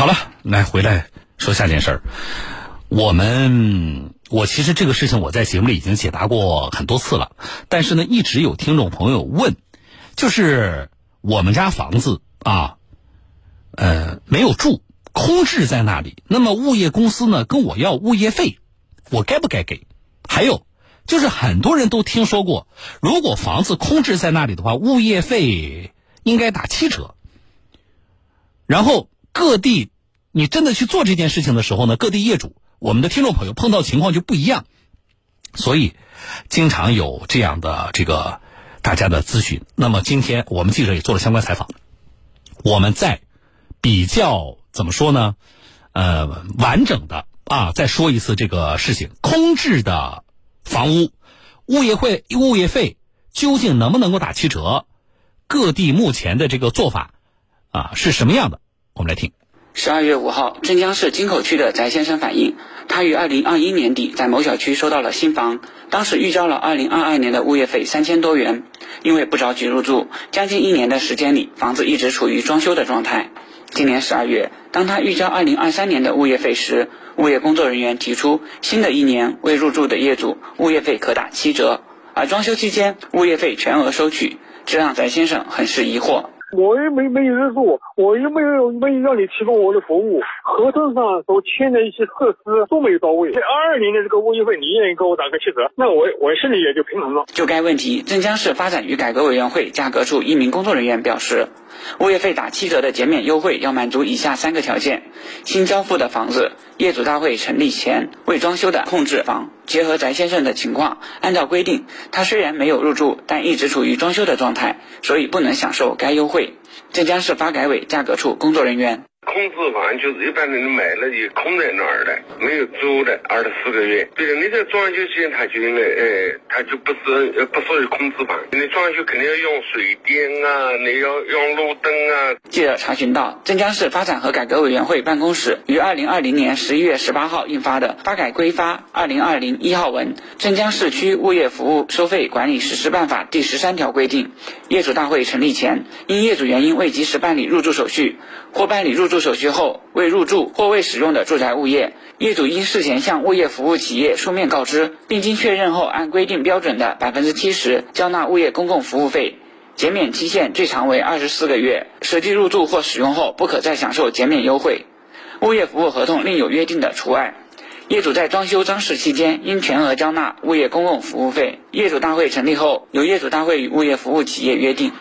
好了，来回来说下件事儿。我们我其实这个事情我在节目里已经解答过很多次了，但是呢，一直有听众朋友问，就是我们家房子啊，呃，没有住，空置在那里。那么物业公司呢跟我要物业费，我该不该给？还有就是很多人都听说过，如果房子空置在那里的话，物业费应该打七折。然后各地，你真的去做这件事情的时候呢，各地业主，我们的听众朋友碰到情况就不一样，所以经常有这样的这个大家的咨询。那么今天我们记者也做了相关采访，我们在比较怎么说呢？呃，完整的啊，再说一次这个事情：空置的房屋，物业会物业费究竟能不能够打七折？各地目前的这个做法。啊，是什么样的？我们来听。十二月五号，镇江市金口区的翟先生反映，他于二零二一年底在某小区收到了新房，当时预交了二零二二年的物业费三千多元，因为不着急入住，将近一年的时间里，房子一直处于装修的状态。今年十二月，当他预交二零二三年的物业费时，物业工作人员提出，新的一年未入住的业主物业费可打七折，而装修期间物业费全额收取，这让翟先生很是疑惑。我又没没有入住，我又没有没有让你提供我的服务，合同上所签的一些设施都没有到位。这二二年的这个物业费，你愿意给我打个七折，那我我心里也就平衡了。就该问题，镇江市发展与改革委员会价格处一名工作人员表示，物业费打七折的减免优惠要满足以下三个条件：新交付的房子，业主大会成立前未装修的控制房。结合翟先生的情况，按照规定，他虽然没有入住，但一直处于装修的状态，所以不能享受该优惠。镇江市发改委价格处工作人员。空置房就是一般人买了也空在那儿的，没有租的二十四个月。对的，你这装修期间他就应该，哎，他就不是不属于空置房。你装修肯定要用水电啊，你要用路灯啊。记者查询到，镇江市发展和改革委员会办公室于二零二零年十一月十八号印发的《发改规发二零二零一号文》《镇江市区物业服务收费管理实施办法》第十三条规定，业主大会成立前，因业主原因未及时办理入住手续或办理入住手续后未入住或未使用的住宅物业，业主应事前向物业服务企业书面告知，并经确认后按规定标准的百分之七十交纳物业公共服务费，减免期限最长为二十四个月，实际入住或使用后不可再享受减免优惠。物业服务合同另有约定的除外。业主在装修装饰期间应全额交纳物业公共服务费。业主大会成立后，由业主大会与物业服务企业约定。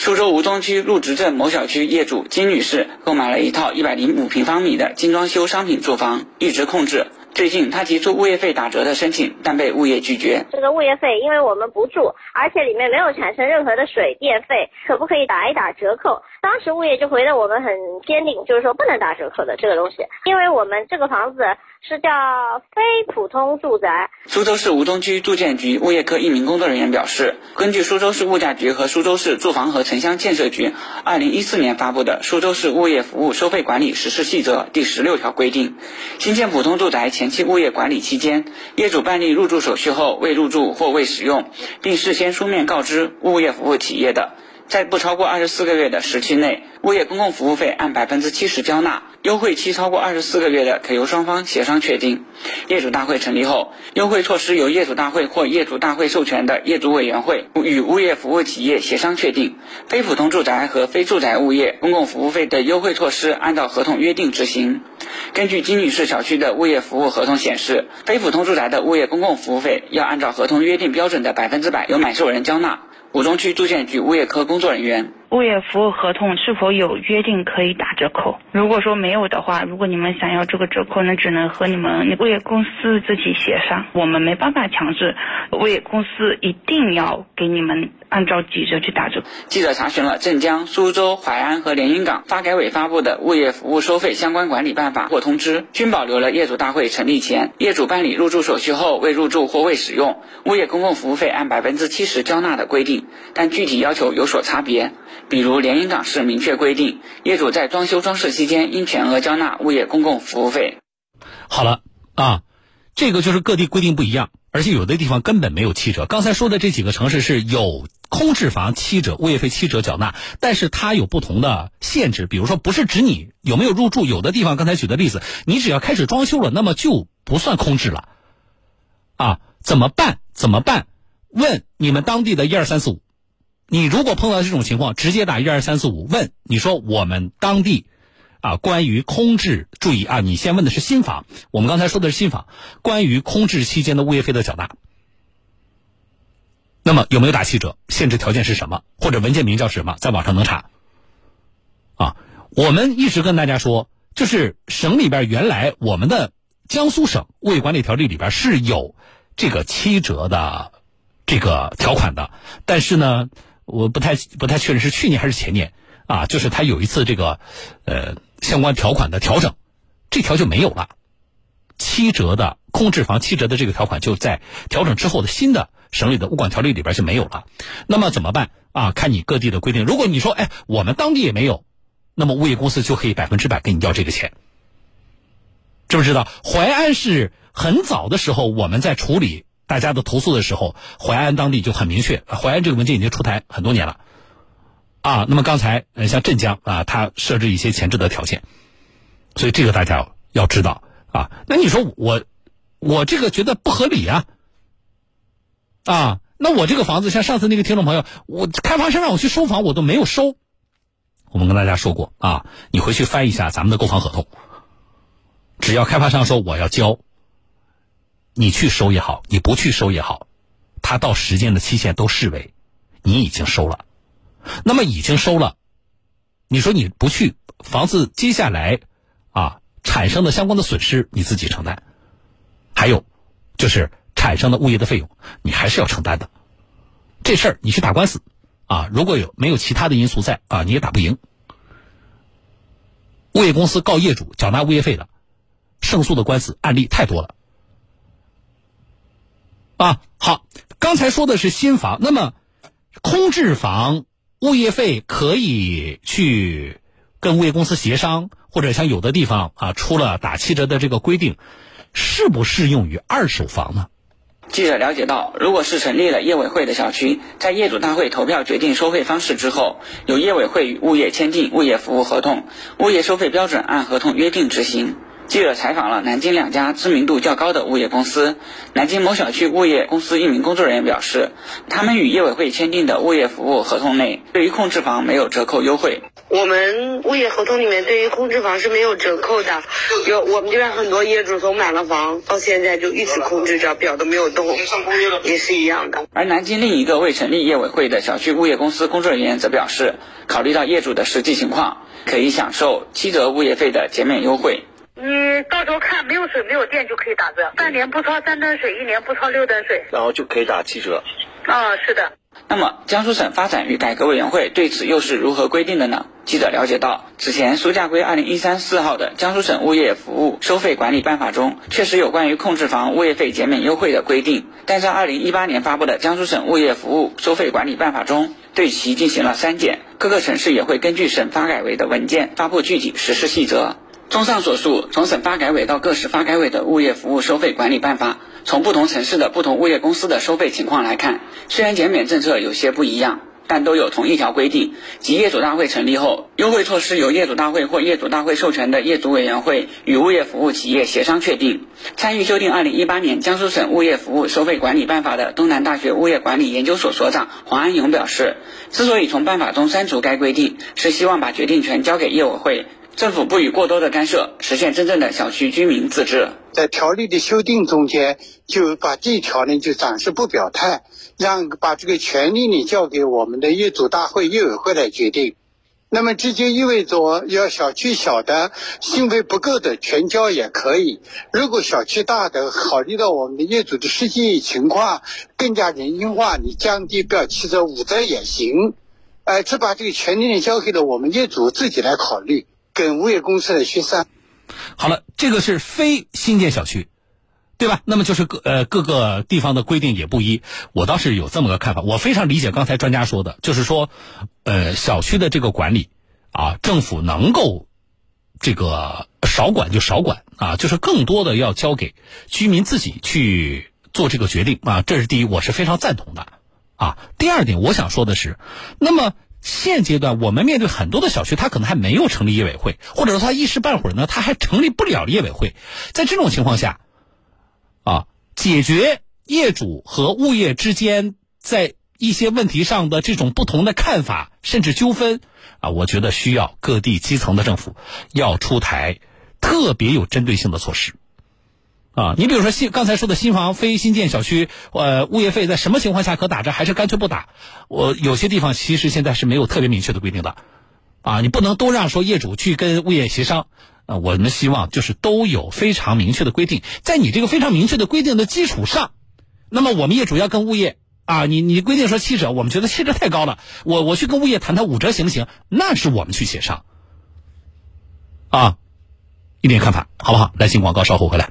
苏州吴中区陆直镇某小区业主金女士购买了一套一百零五平方米的精装修商品住房，一直空置。最近，她提出物业费打折的申请，但被物业拒绝。这个物业费，因为我们不住，而且里面没有产生任何的水电费，可不可以打一打折扣？当时物业就回答我们很坚定，就是说不能打折扣的这个东西，因为我们这个房子。是叫非普通住宅。苏州市吴东区住建局物业科一名工作人员表示，根据苏州市物价局和苏州市住房和城乡建设局二零一四年发布的《苏州市物业服务收费管理实施细则》第十六条规定，新建普通住宅前期物业管理期间，业主办理入住手续后未入住或未使用，并事先书面告知物业服务企业的。在不超过二十四个月的时期内，物业公共服务费按百分之七十交纳；优惠期超过二十四个月的，可由双方协商确定。业主大会成立后，优惠措施由业主大会或业主大会授权的业主委员会与物业服务企业协商确定。非普通住宅和非住宅物业公共服务费的优惠措施按照合同约定执行。根据金女士小区的物业服务合同显示，非普通住宅的物业公共服务费要按照合同约定标准的百分之百由买受人交纳。吴中区住建局物业科工作人员。物业服务合同是否有约定可以打折扣？如果说没有的话，如果你们想要这个折扣，那只能和你们物业公司自己协商，我们没办法强制物业公司一定要给你们按照几折去打折。记者查询了镇江、苏州、淮安和连云港发改委发布的物业服务收费相关管理办法或通知，均保留了业主大会成立前业主办理入住手续后未入住或未使用，物业公共服务费按百分之七十交纳的规定，但具体要求有所差别。比如连云港市明确规定，业主在装修装饰期间应全额交纳物业公共服务费。好了啊，这个就是各地规定不一样。而且有的地方根本没有七折。刚才说的这几个城市是有空置房七折物业费七折缴纳，但是它有不同的限制，比如说不是指你有没有入住，有的地方刚才举的例子，你只要开始装修了，那么就不算空置了。啊，怎么办？怎么办？问你们当地的一二三四五。你如果碰到这种情况，直接打一二三四五问，你说我们当地。啊，关于空置，注意啊，你先问的是新房。我们刚才说的是新房，关于空置期间的物业费的缴纳，那么有没有打七折？限制条件是什么？或者文件名叫什么？在网上能查。啊，我们一直跟大家说，就是省里边原来我们的江苏省物业管理条例里边是有这个七折的这个条款的，但是呢，我不太不太确认是去年还是前年啊，就是他有一次这个，呃。相关条款的调整，这条就没有了。七折的空置房七折的这个条款就在调整之后的新的省里的物管条例里边就没有了。那么怎么办啊？看你各地的规定。如果你说哎，我们当地也没有，那么物业公司就可以百分之百给你要这个钱。知不知道？淮安是很早的时候我们在处理大家的投诉的时候，淮安当地就很明确，淮安这个文件已经出台很多年了。啊，那么刚才呃，像镇江啊，它设置一些前置的条件，所以这个大家要知道啊。那你说我我这个觉得不合理啊啊？那我这个房子像上次那个听众朋友，我开发商让我去收房，我都没有收。我们跟大家说过啊，你回去翻一下咱们的购房合同，只要开发商说我要交，你去收也好，你不去收也好，他到时间的期限都视为你已经收了。那么已经收了，你说你不去，房子接下来啊产生的相关的损失你自己承担，还有就是产生的物业的费用你还是要承担的。这事儿你去打官司啊，如果有没有其他的因素在啊，你也打不赢。物业公司告业主缴纳物业费的，胜诉的官司案例太多了。啊，好，刚才说的是新房，那么空置房。物业费可以去跟物业公司协商，或者像有的地方啊出了打七折的这个规定，适不适用于二手房呢？记者了解到，如果是成立了业委会的小区，在业主大会投票决定收费方式之后，由业委会与物业签订物业服务合同，物业收费标准按合同约定执行。记者采访了南京两家知名度较高的物业公司。南京某小区物业公司一名工作人员表示，他们与业委会签订的物业服务合同内，对于控制房没有折扣优惠。我们物业合同里面对于空置房是没有折扣的。有我们这边很多业主从买了房到现在就一直空置着，表都没有动，也是一样的。而南京另一个未成立业委会的小区物业公司工作人员则表示，考虑到业主的实际情况，可以享受七折物业费的减免优惠。你到时候看没有水没有电就可以打折，半年不超三吨水，一年不超六吨水，然后就可以打七折。啊，是的。那么江苏省发展与改革委员会对此又是如何规定的呢？记者了解到，此前苏家规二零一三四号的《江苏省物业服务收费管理办法》中，确实有关于控制房物业费减免优惠的规定，但在二零一八年发布的《江苏省物业服务收费管理办法》中，对其进行了删减。各个城市也会根据省发改委的文件发布具体实施细则。综上所述，从省发改委到各市发改委的物业服务收费管理办法，从不同城市的不同物业公司的收费情况来看，虽然减免政策有些不一样，但都有同一条规定：即业主大会成立后，优惠措施由业主大会或业主大会授权的业主委员会与物业服务企业协商确定。参与修订二零一八年江苏省物业服务收费管理办法的东南大学物业管理研究所所长黄安勇表示，之所以从办法中删除该规定，是希望把决定权交给业委会。政府不予过多的干涉，实现真正的小区居民自治。在条例的修订中间，就把这一条呢就暂时不表态，让把这个权利呢交给我们的业主大会、业委会来决定。那么这就意味着，要小区小的经费不够的全交也可以；如果小区大的，考虑到我们的业主的实际情况，更加人性化，你降低不要七折五折也行。呃，只把这个权利呢交给了我们业主自己来考虑。跟物业公司的协商。好了，这个是非新建小区，对吧？那么就是各呃各个地方的规定也不一。我倒是有这么个看法，我非常理解刚才专家说的，就是说，呃，小区的这个管理啊，政府能够这个少管就少管啊，就是更多的要交给居民自己去。做这个决定啊，这是第一，我是非常赞同的啊。第二点，我想说的是，那么现阶段我们面对很多的小区，它可能还没有成立业委会，或者说它一时半会儿呢，它还成立不了业委会。在这种情况下，啊，解决业主和物业之间在一些问题上的这种不同的看法，甚至纠纷啊，我觉得需要各地基层的政府要出台特别有针对性的措施。啊，你比如说新刚才说的新房非新建小区，呃，物业费在什么情况下可打折，还是干脆不打？我有些地方其实现在是没有特别明确的规定的，啊，你不能都让说业主去跟物业协商，啊，我们希望就是都有非常明确的规定，在你这个非常明确的规定的基础上，那么我们业主要跟物业啊，你你规定说七折，我们觉得七折太高了，我我去跟物业谈谈五折行不行？那是我们去协商，啊，一点看法好不好？来进广告，稍后回来。